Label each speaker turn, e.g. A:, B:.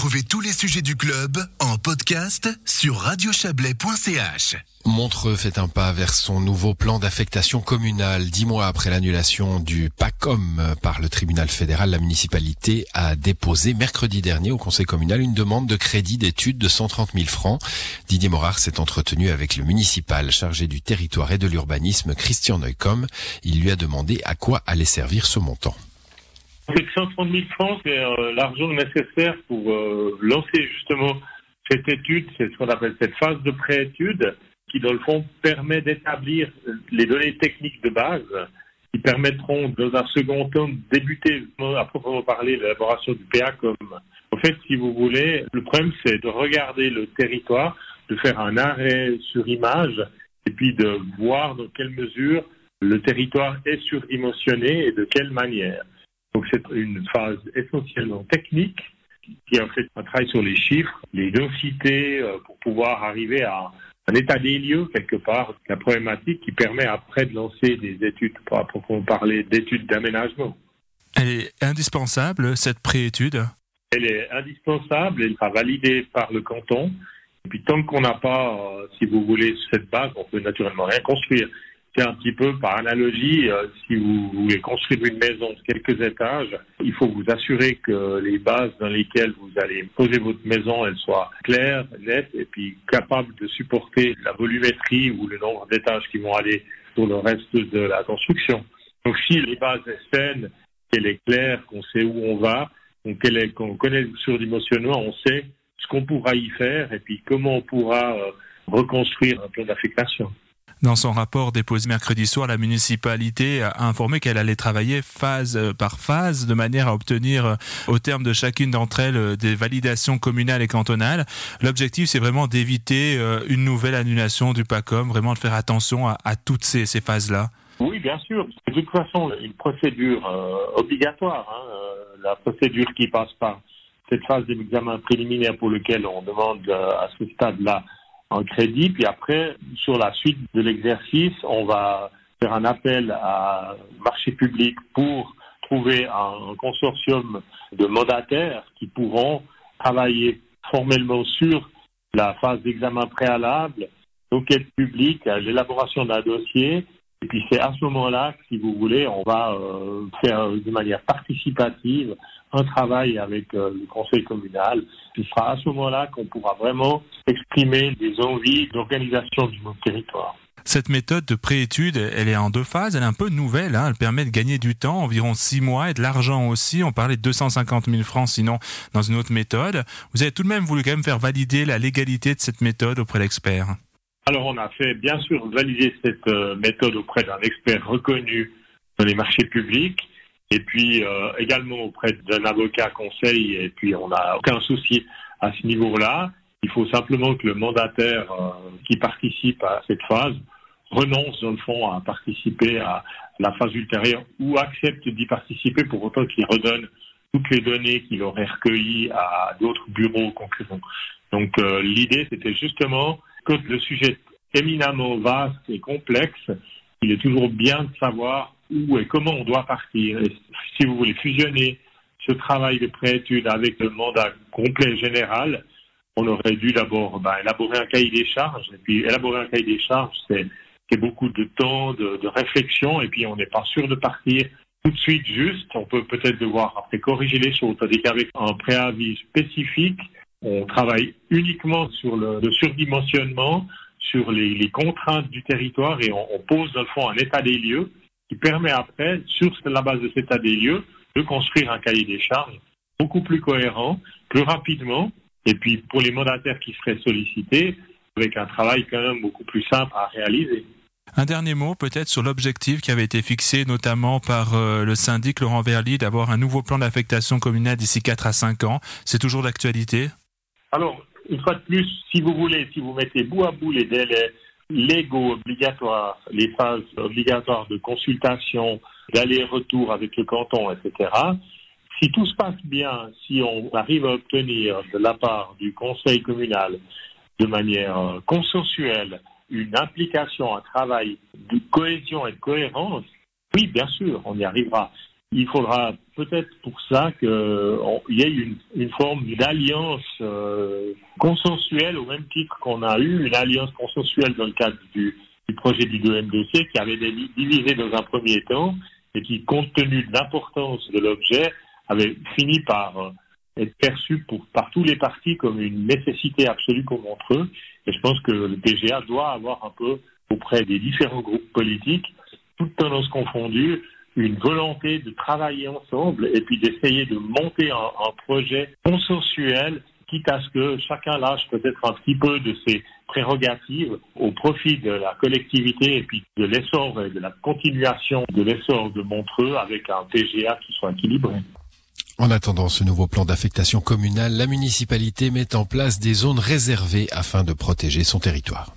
A: Retrouvez tous les sujets du club en podcast sur radiochablais.ch.
B: Montreux fait un pas vers son nouveau plan d'affectation communale. Dix mois après l'annulation du PACOM par le tribunal fédéral, la municipalité a déposé mercredi dernier au conseil communal une demande de crédit d'études de 130 000 francs. Didier Morard s'est entretenu avec le municipal chargé du territoire et de l'urbanisme, Christian Neucom. Il lui a demandé à quoi allait servir ce montant.
C: 130 000 francs, c'est euh, l'argent nécessaire pour euh, lancer justement cette étude, c'est ce qu'on appelle cette phase de pré-étude, qui dans le fond permet d'établir les données techniques de base qui permettront dans un second temps de débuter à proprement parler l'élaboration du PACOM. En fait, si vous voulez, le problème c'est de regarder le territoire, de faire un arrêt sur image et puis de voir dans quelle mesure le territoire est surdimensionné et de quelle manière. Donc c'est une phase essentiellement technique qui a fait un travail sur les chiffres, les densités euh, pour pouvoir arriver à un état des lieux quelque part, la problématique qui permet après de lancer des études, pour proprement parler d'études d'aménagement.
D: Elle est indispensable, cette préétude?
C: Elle est indispensable, elle sera validée par le canton. Et puis tant qu'on n'a pas, euh, si vous voulez, cette base, on peut naturellement rien construire. C'est un petit peu par analogie, euh, si vous voulez construire une maison de quelques étages, il faut vous assurer que les bases dans lesquelles vous allez poser votre maison, elles soient claires, nettes et puis capables de supporter la volumétrie ou le nombre d'étages qui vont aller sur le reste de la construction. Donc si les bases sont saines, qu'elle est claire, qu'on sait où on va, qu'on connaît le surdimensionnement, on sait ce qu'on pourra y faire et puis comment on pourra euh, reconstruire un plan d'affectation.
D: Dans son rapport déposé mercredi soir, la municipalité a informé qu'elle allait travailler phase euh, par phase de manière à obtenir euh, au terme de chacune d'entre elles euh, des validations communales et cantonales. L'objectif, c'est vraiment d'éviter une nouvelle annulation du PACOM, vraiment de faire attention à, toutes ces, phases-là.
C: Oui, bien sûr. De toute façon, une procédure obligatoire, hein, la procédure qui passe par cette phase d'examen préliminaire pour lequel on demande à ce stade-là en crédit. Puis après, sur la suite de l'exercice, on va faire un appel à marché public pour trouver un consortium de mandataires qui pourront travailler formellement sur la phase d'examen préalable, l'enquête publique, l'élaboration d'un dossier. Et puis c'est à ce moment-là, si vous voulez, on va euh, faire de manière participative un travail avec euh, le conseil communal. Ce sera à ce moment-là qu'on pourra vraiment exprimer des envies d'organisation du territoire.
D: Cette méthode de préétude, elle est en deux phases, elle est un peu nouvelle, hein. elle permet de gagner du temps, environ six mois, et de l'argent aussi. On parlait de 250 000 francs sinon dans une autre méthode. Vous avez tout de même voulu quand même faire valider la légalité de cette méthode auprès d'experts.
C: Alors on a fait bien sûr valider cette euh, méthode auprès d'un expert reconnu dans les marchés publics et puis euh, également auprès d'un avocat conseil, et puis on n'a aucun souci à ce niveau-là. Il faut simplement que le mandataire euh, qui participe à cette phase renonce dans le fond à participer à la phase ultérieure ou accepte d'y participer pour autant qu'il redonne toutes les données qu'il aurait recueillies à d'autres bureaux concurrents. Donc l'idée c'était justement le sujet est éminemment vaste et complexe, il est toujours bien de savoir où et comment on doit partir. si vous voulez fusionner ce travail de préétude avec le mandat complet général, on aurait dû d'abord ben, élaborer un cahier des charges. Et puis élaborer un cahier des charges, c'est beaucoup de temps, de, de, réflexion, et puis on n'est pas sûr de partir tout de suite juste. On peut peut-être devoir après corriger les choses. C'est-à-dire qu'avec un préavis spécifique, on travaille uniquement sur le, surdimensionnement, sur les, contraintes du territoire, et on, on pose dans le fond un état des lieux qui permet après, sur la base de cet état des lieux, de construire un cahier des charges beaucoup plus cohérent, plus rapidement, et puis pour les mandataires qui seraient sollicités, avec un travail quand même beaucoup plus simple à réaliser.
D: Un dernier mot peut-être sur l'objectif qui avait été fixé notamment par euh, le syndic Laurent Verly d'avoir un nouveau plan d'affectation communale d'ici 4 à 5 ans. C'est toujours d'actualité?
C: Alors, une fois de plus, si vous voulez, si vous mettez bout à bout les délais, légaux obligatoires, les phases obligatoires de consultation, d'aller-retour avec le canton, etc. Si tout se passe bien, si on arrive à obtenir de la part du conseil communal de manière euh, consensuelle une implication, un travail de cohésion et de cohérence, oui, bien sûr, on y arrivera. Il faudra peut-être pour ça qu'il y ait une, forme d'alliance euh, consensuelle au même titre qu'on a eu une alliance consensuelle dans le cadre du, projet du 2MDC qui avait divisé dans un premier temps et qui, compte tenu de l'importance de l'objet, avait fini par euh, être perçu par tous les partis comme une nécessité absolue pour Montreux. Et je pense que le PGA doit avoir un peu auprès des différents groupes politiques, toutes tendances confondues, une volonté de travailler ensemble et puis d'essayer de monter un, projet consensuel, quitte à ce que chacun lâche peut-être un petit peu de ses prérogatives au profit de la collectivité et puis de l'essor et de la continuation de l'essor de Montreux avec un PGA qui soit équilibré.
B: En attendant ce nouveau plan d'affectation communale, la municipalité met en place des zones réservées afin de protéger son territoire.